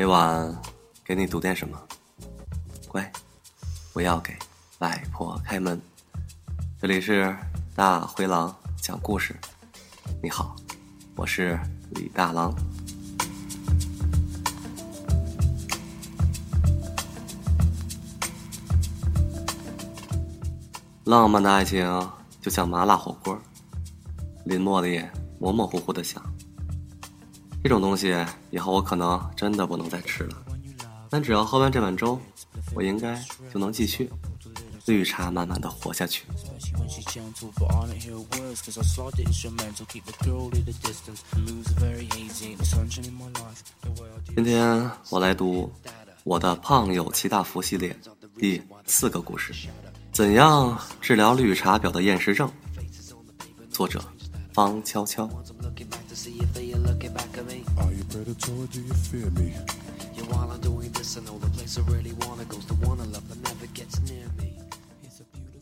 每晚给你读点什么，乖，不要给外婆开门。这里是大灰狼讲故事。你好，我是李大狼。浪漫的爱情就像麻辣火锅，林茉莉模模糊糊的想。这种东西以后我可能真的不能再吃了，但只要喝完这碗粥，我应该就能继续绿茶慢慢的活下去。今天我来读我的胖友齐大福系列第四个故事：怎样治疗绿茶婊的厌食症？作者方悄悄。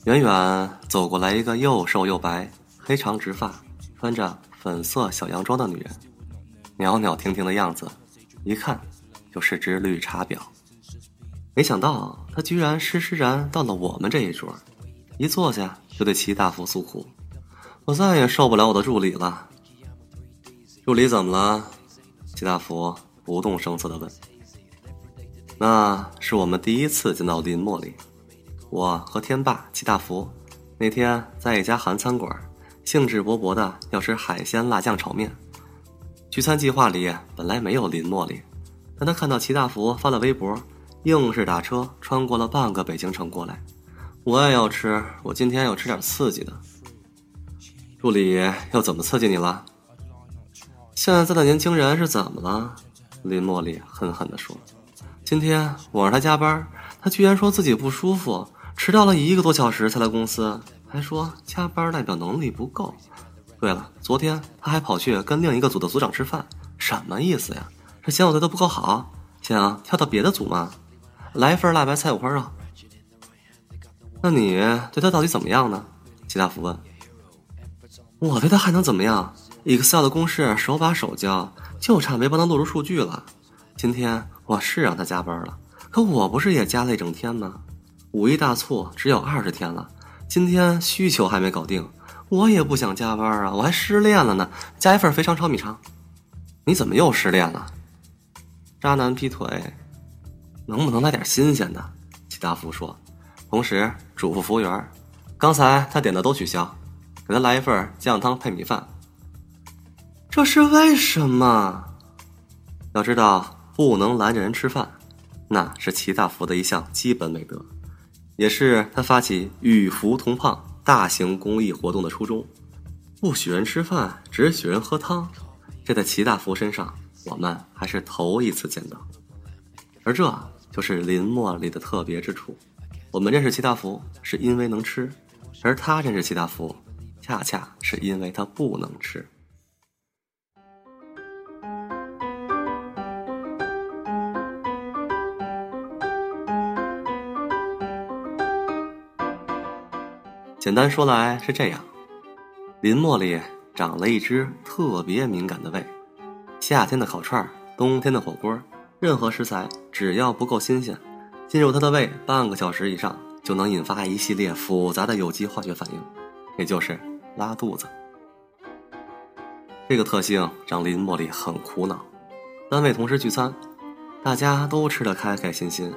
远远走过来一个又瘦又白、黑长直发、穿着粉色小洋装的女人，袅袅婷婷的样子，一看就是只绿茶婊。没想到她居然施施然到了我们这一桌，一坐下就对齐大福诉苦：“我再也受不了我的助理了。”助理怎么了？齐大福不动声色的问。那是我们第一次见到林茉莉。我和天霸、齐大福那天在一家韩餐馆，兴致勃勃的要吃海鲜辣酱炒面。聚餐计划里本来没有林茉莉，但他看到齐大福发了微博，硬是打车穿过了半个北京城过来。我也要吃，我今天要吃点刺激的。助理又怎么刺激你了？现在的年轻人是怎么了？林茉莉狠狠地说：“今天我让他加班，他居然说自己不舒服，迟到了一个多小时才来公司，还说加班代表能力不够。对了，昨天他还跑去跟另一个组的组长吃饭，什么意思呀？是嫌我对他不够好，想跳到别的组吗？来一份辣白菜五花肉。那你对他到底怎么样呢？”齐大福问。“我对他还能怎么样？” Excel 的公式手把手教，就差没帮他录入数据了。今天我是让他加班了，可我不是也加了一整天吗？五一大促只有二十天了，今天需求还没搞定，我也不想加班啊！我还失恋了呢，加一份肥肠炒米肠。你怎么又失恋了？渣男劈腿，能不能来点新鲜的？齐大福说，同时嘱咐服务员，刚才他点的都取消，给他来一份酱汤配米饭。这是为什么？要知道，不能拦着人吃饭，那是齐大福的一项基本美德，也是他发起与福同胖大型公益活动的初衷。不许人吃饭，只许人喝汤，这在齐大福身上，我们还是头一次见到。而这就是林茉莉的特别之处。我们认识齐大福是因为能吃，而他认识齐大福，恰恰是因为他不能吃。简单说来是这样，林茉莉长了一只特别敏感的胃，夏天的烤串冬天的火锅，任何食材只要不够新鲜，进入她的胃半个小时以上，就能引发一系列复杂的有机化学反应，也就是拉肚子。这个特性让林茉莉很苦恼。单位同事聚餐，大家都吃得开开心心，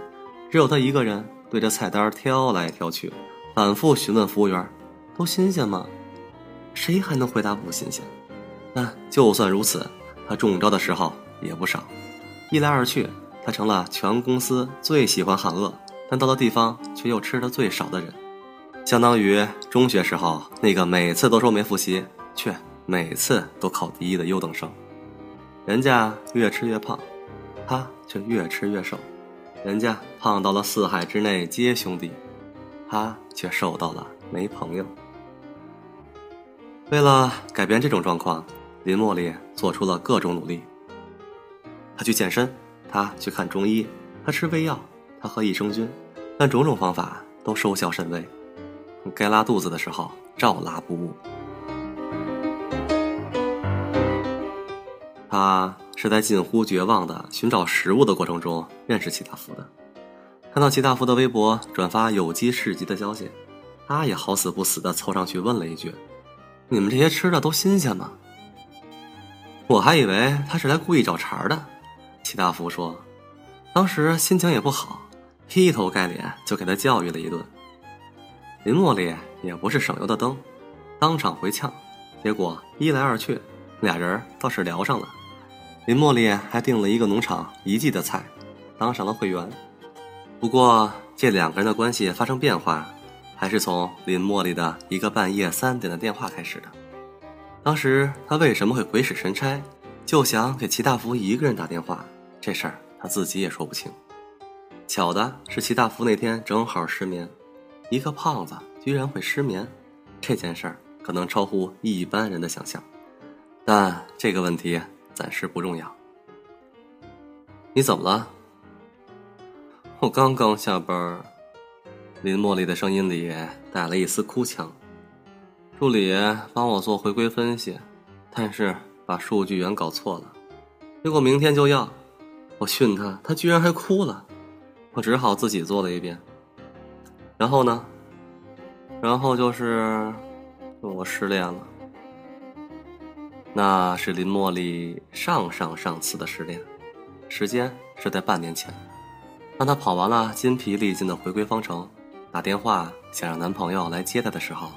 只有她一个人对着菜单挑来挑去。反复询问服务员：“都新鲜吗？”谁还能回答不新鲜？但就算如此，他中招的时候也不少。一来二去，他成了全公司最喜欢喊饿，但到了地方却又吃的最少的人。相当于中学时候那个每次都说没复习，却每次都考第一的优等生。人家越吃越胖，他却越吃越瘦。人家胖到了四海之内皆兄弟。他却受到了没朋友。为了改变这种状况，林茉莉做出了各种努力。他去健身，他去看中医，他吃胃药，他喝益生菌，但种种方法都收效甚微。该拉肚子的时候，照拉不误。他是在近乎绝望的寻找食物的过程中认识齐大福的。看到齐大福的微博转发有机市集的消息，他也好死不死的凑上去问了一句：“你们这些吃的都新鲜吗？”我还以为他是来故意找茬的。齐大福说：“当时心情也不好，劈头盖脸就给他教育了一顿。”林茉莉也不是省油的灯，当场回呛，结果一来二去，俩人倒是聊上了。林茉莉还订了一个农场一季的菜，当上了会员。不过这两个人的关系发生变化，还是从林茉莉的一个半夜三点的电话开始的。当时他为什么会鬼使神差，就想给齐大福一个人打电话？这事儿他自己也说不清。巧的是，齐大福那天正好失眠。一个胖子居然会失眠，这件事儿可能超乎一般人的想象，但这个问题暂时不重要。你怎么了？我刚刚下班。林茉莉的声音里带了一丝哭腔。助理帮我做回归分析，但是把数据源搞错了，结果明天就要。我训他，他居然还哭了，我只好自己做了一遍。然后呢？然后就是我失恋了。那是林茉莉上上上次的失恋，时间是在半年前。当她跑完了筋疲力尽的回归方程，打电话想让男朋友来接她的时候，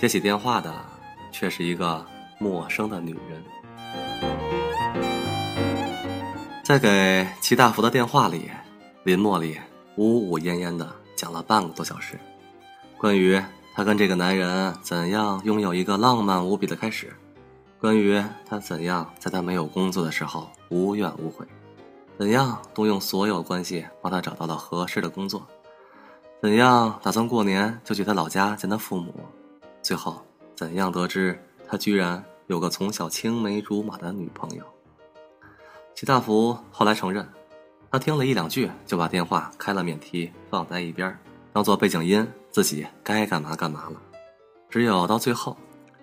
接起电话的却是一个陌生的女人。在给齐大福的电话里，林茉莉呜呜咽咽的。讲了半个多小时，关于她跟这个男人怎样拥有一个浪漫无比的开始，关于她怎样在他没有工作的时候无怨无悔，怎样动用所有关系帮他找到了合适的工作，怎样打算过年就去他老家见他父母，最后怎样得知他居然有个从小青梅竹马的女朋友。齐大福后来承认。他听了一两句，就把电话开了免提，放在一边，当做背景音，自己该干嘛干嘛了。只有到最后，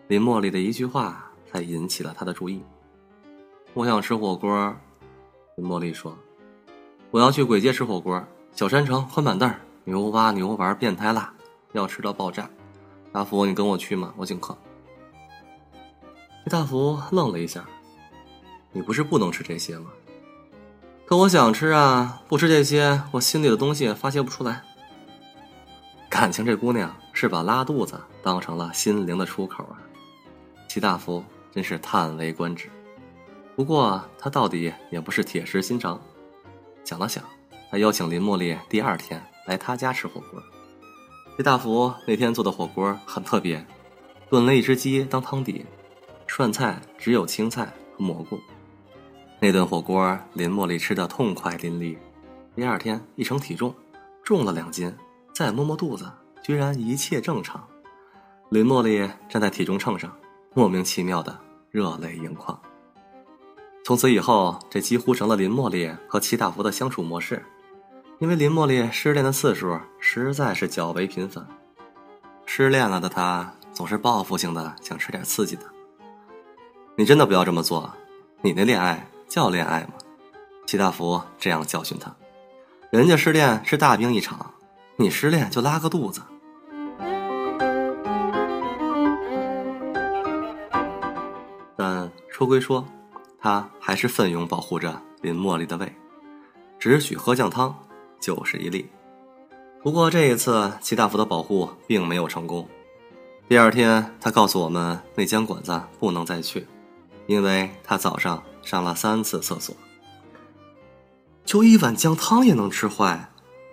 林茉莉的一句话才引起了他的注意。我想吃火锅，茉莉说：“我要去簋街吃火锅，小山城宽板凳，牛蛙牛丸变态辣，要吃到爆炸。”大福，你跟我去吗？我请客。李大福愣了一下：“你不是不能吃这些吗？”可我想吃啊！不吃这些，我心里的东西发泄不出来。感情这姑娘是把拉肚子当成了心灵的出口啊！齐大福真是叹为观止。不过他到底也不是铁石心肠，想了想，他邀请林茉莉第二天来他家吃火锅。这大福那天做的火锅很特别，炖了一只鸡当汤底，涮菜只有青菜和蘑菇。那顿火锅，林茉莉吃的痛快淋漓。第二天一称体重，重了两斤，再摸摸肚子，居然一切正常。林茉莉站在体重秤上，莫名其妙的热泪盈眶。从此以后，这几乎成了林茉莉和齐大福的相处模式。因为林茉莉失恋的次数实在是较为频繁，失恋了的她总是报复性的想吃点刺激的。你真的不要这么做，你那恋爱。叫恋爱吗？齐大福这样教训他：“人家失恋是大病一场，你失恋就拉个肚子。”但说归说，他还是奋勇保护着林茉莉的胃，只许喝酱汤，就是一粒。不过这一次，齐大福的保护并没有成功。第二天，他告诉我们那间馆子不能再去，因为他早上。上了三次厕所，就一碗酱汤也能吃坏？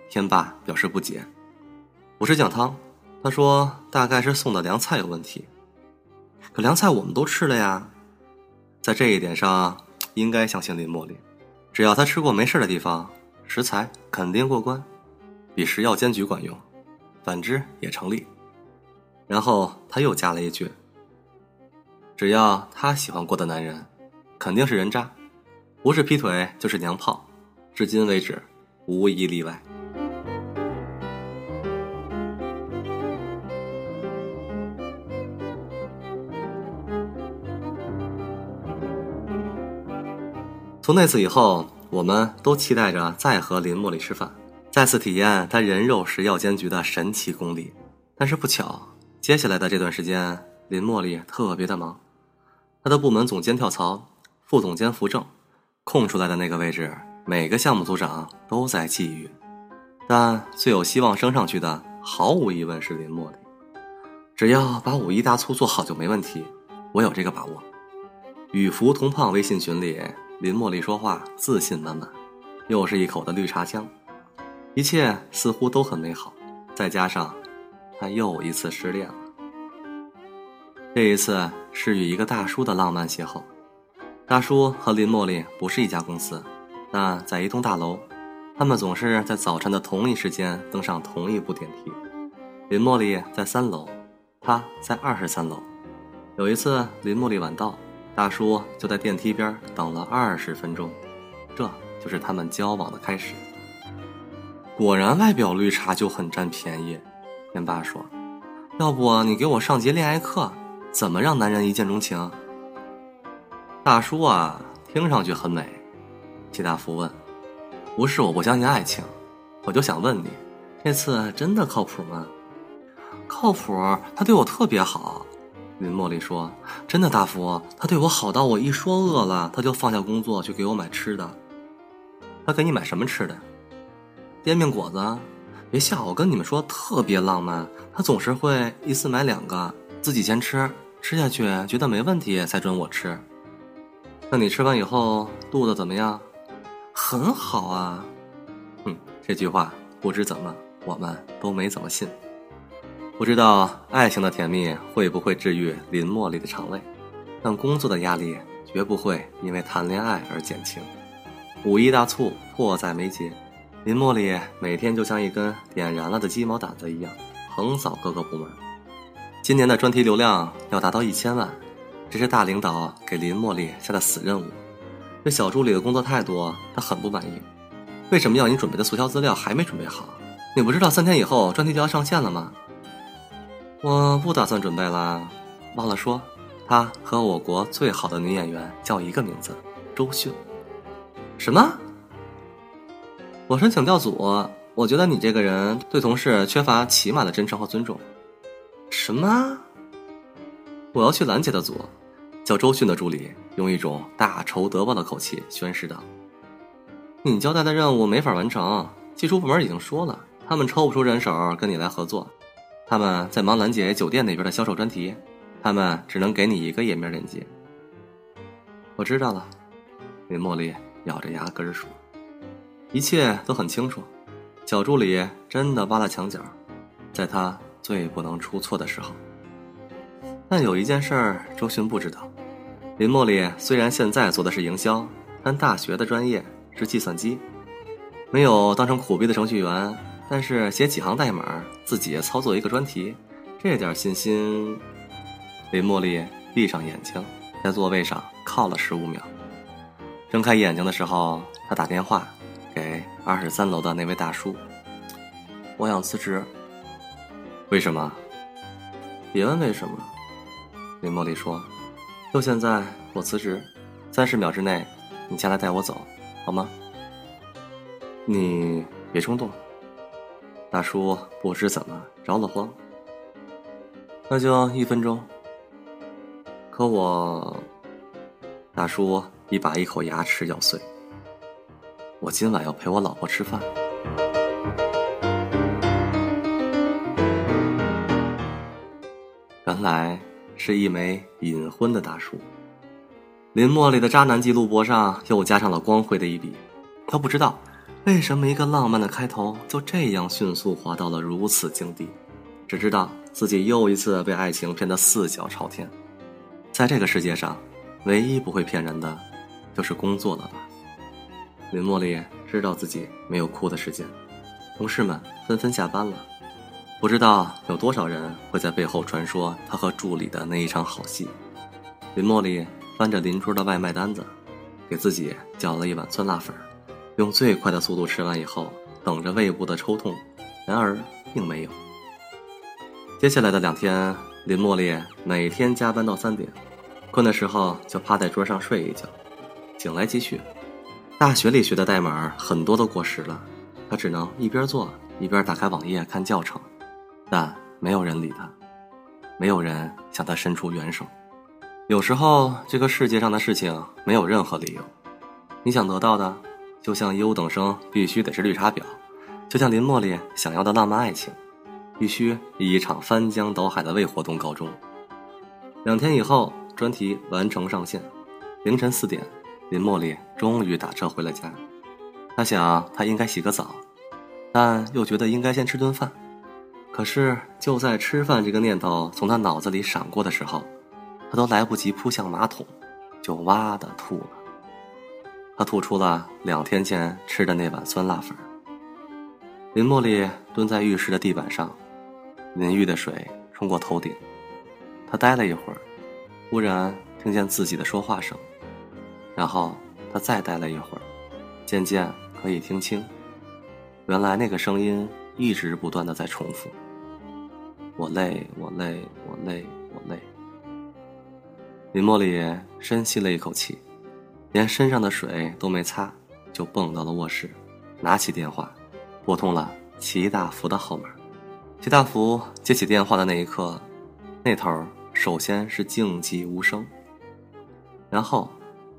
天霸表示不解。不是酱汤，他说大概是送的凉菜有问题。可凉菜我们都吃了呀，在这一点上应该相信林茉莉，只要她吃过没事的地方，食材肯定过关，比食药监局管用，反之也成立。然后他又加了一句：只要她喜欢过的男人。肯定是人渣，不是劈腿就是娘炮，至今为止，无一例外。从那次以后，我们都期待着再和林茉莉吃饭，再次体验她人肉食药监局的神奇功力。但是不巧，接下来的这段时间，林茉莉特别的忙，她的部门总监跳槽，副总监扶正，空出来的那个位置，每个项目组长都在觊觎。但最有希望升上去的，毫无疑问是林茉莉。只要把五一大促做好就没问题，我有这个把握。与福同胖微信群里。林茉莉说话自信满满，又是一口的绿茶香，一切似乎都很美好。再加上，她又一次失恋了。这一次是与一个大叔的浪漫邂逅。大叔和林茉莉不是一家公司，但在一栋大楼，他们总是在早晨的同一时间登上同一部电梯。林茉莉在三楼，他在二十三楼。有一次，林茉莉晚到。大叔就在电梯边等了二十分钟，这就是他们交往的开始。果然，外表绿茶就很占便宜。天霸说：“要不你给我上节恋爱课，怎么让男人一见钟情？”大叔啊，听上去很美。齐大福问：“不是我不相信爱情，我就想问你，这次真的靠谱吗？”靠谱，他对我特别好。林茉莉说：“真的，大福，他对我好到我一说饿了，他就放下工作去给我买吃的。他给你买什么吃的？煎饼果子？别笑，我跟你们说特别浪漫。他总是会一次买两个，自己先吃，吃下去觉得没问题才准我吃。那你吃完以后肚子怎么样？很好啊。哼，这句话不知怎么我们都没怎么信。”不知道爱情的甜蜜会不会治愈林茉莉的肠胃，但工作的压力绝不会因为谈恋爱而减轻。五一大促迫在眉睫，林茉莉每天就像一根点燃了的鸡毛掸子一样，横扫各个部门。今年的专题流量要达到一千万，这是大领导给林茉莉下的死任务。这小助理的工作态度，他很不满意。为什么要你准备的促销资料还没准备好？你不知道三天以后专题就要上线了吗？我不打算准备了，忘了说，她和我国最好的女演员叫一个名字，周迅。什么？我申请调组，我觉得你这个人对同事缺乏起码的真诚和尊重。什么？我要去兰姐的组，叫周迅的助理用一种大仇得报的口气宣誓道：“你交代的任务没法完成，技术部门已经说了，他们抽不出人手跟你来合作。”他们在忙兰姐酒店那边的销售专题，他们只能给你一个页面链接。我知道了，林茉莉咬着牙根说：“一切都很清楚。”小助理真的挖了墙角，在他最不能出错的时候。但有一件事儿，周迅不知道：林茉莉虽然现在做的是营销，但大学的专业是计算机，没有当成苦逼的程序员。但是写几行代码，自己操作一个专题，这点信心。林茉莉闭上眼睛，在座位上靠了十五秒，睁开眼睛的时候，她打电话给二十三楼的那位大叔：“我想辞职。”为什么？别问为什么。林茉莉说：“就现在，我辞职，三十秒之内，你下来带我走，好吗？”你别冲动。大叔不知怎么着了慌，那就一分钟。可我，大叔已把一口牙齿咬碎。我今晚要陪我老婆吃饭。原来是一枚隐婚的大叔。林茉莉的渣男记录簿上又加上了光辉的一笔。他不知道。为什么一个浪漫的开头就这样迅速滑到了如此境地？只知道自己又一次被爱情骗得四脚朝天。在这个世界上，唯一不会骗人的，就是工作了吧？林茉莉知道自己没有哭的时间，同事们纷纷下班了，不知道有多少人会在背后传说她和助理的那一场好戏。林茉莉翻着邻桌的外卖单子，给自己叫了一碗酸辣粉。用最快的速度吃完以后，等着胃部的抽痛，然而并没有。接下来的两天，林茉莉每天加班到三点，困的时候就趴在桌上睡一觉，醒来继续，大学里学的代码很多都过时了，她只能一边做一边打开网页看教程，但没有人理他，没有人向他伸出援手。有时候，这个世界上的事情没有任何理由，你想得到的，就像优等生必须得是绿茶婊，就像林茉莉想要的浪漫爱情，必须以一场翻江倒海的胃活动告终。两天以后，专题完成上线。凌晨四点，林茉莉终于打车回了家。她想，她应该洗个澡，但又觉得应该先吃顿饭。可是，就在吃饭这个念头从她脑子里闪过的时候，她都来不及扑向马桶，就哇的吐了。他吐出了两天前吃的那碗酸辣粉。林茉莉蹲在浴室的地板上，淋浴的水冲过头顶。她待了一会儿，忽然听见自己的说话声。然后他再待了一会儿，渐渐可以听清，原来那个声音一直不断的在重复：“我累，我累，我累，我累。”林茉莉深吸了一口气，连身上的水都没擦，就蹦到了卧室，拿起电话，拨通了齐大福的号码。齐大福接起电话的那一刻，那头首先是静寂无声，然后。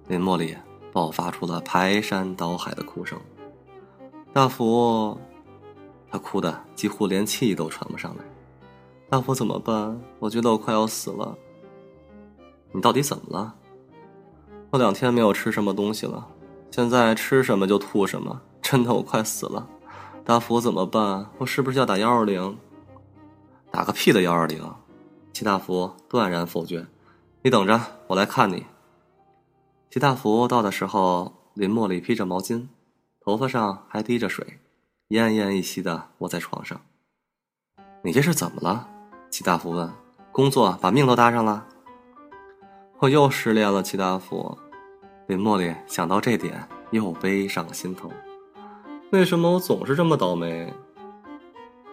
林茉莉爆发出了排山倒海的哭声。大福，他哭的几乎连气都喘不上来。大福怎么办？我觉得我快要死了。你到底怎么了？我两天没有吃什么东西了，现在吃什么就吐什么，真的我快死了。大福怎么办？我是不是要打幺二零？打个屁的幺二零！齐大福断然否决。你等着，我来看你。齐大福到的时候，林茉莉披着毛巾，头发上还滴着水，奄奄一息的卧在床上。你这是怎么了？齐大福问。工作把命都搭上了？我又失恋了，齐大福。林茉莉想到这点，又悲上心头。为什么我总是这么倒霉？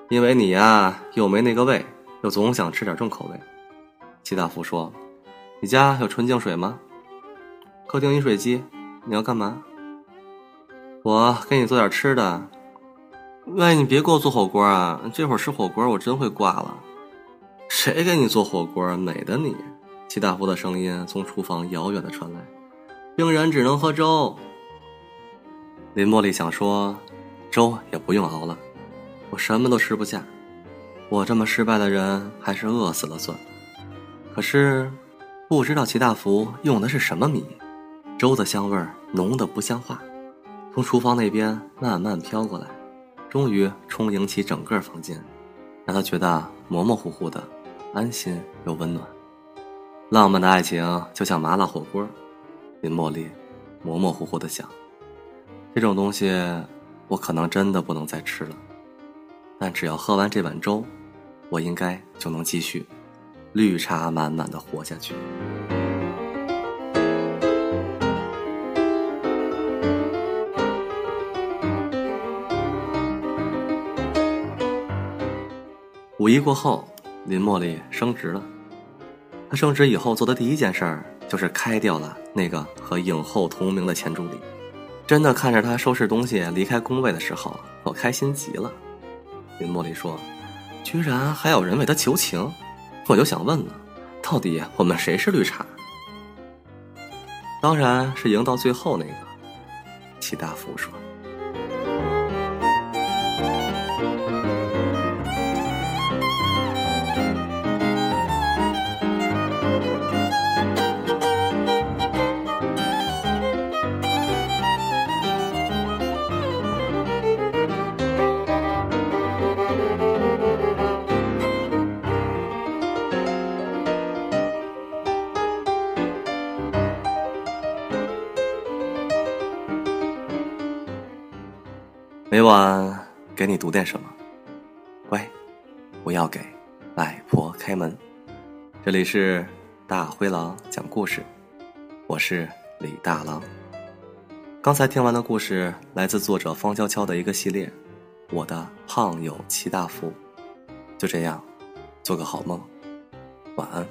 因为你呀，又没那个胃，又总想吃点重口味。齐大福说：“你家有纯净水吗？”客厅饮水机，你要干嘛？我给你做点吃的。喂，你别给我做火锅啊！这会儿吃火锅，我真会挂了。谁给你做火锅？美的你！齐大福的声音从厨房遥远的传来。病人只能喝粥。林茉莉想说，粥也不用熬了，我什么都吃不下。我这么失败的人，还是饿死了算。可是，不知道齐大福用的是什么米。粥的香味儿浓得不像话，从厨房那边慢慢飘过来，终于充盈起整个房间，让他觉得模模糊糊的，安心又温暖。浪漫的爱情就像麻辣火锅，林茉莉模模糊糊的想：这种东西我可能真的不能再吃了，但只要喝完这碗粥，我应该就能继续绿茶满满的活下去。五一过后，林茉莉升职了。她升职以后做的第一件事儿就是开掉了那个和影后同名的前助理。真的看着他收拾东西离开工位的时候，我开心极了。林茉莉说：“居然还有人为他求情，我就想问了，到底我们谁是绿茶？”当然是赢到最后那个。齐大福说。点什么，乖，不要给外婆开门。这里是大灰狼讲故事，我是李大狼。刚才听完的故事来自作者方悄悄的一个系列，《我的胖友齐大福》。就这样，做个好梦，晚安。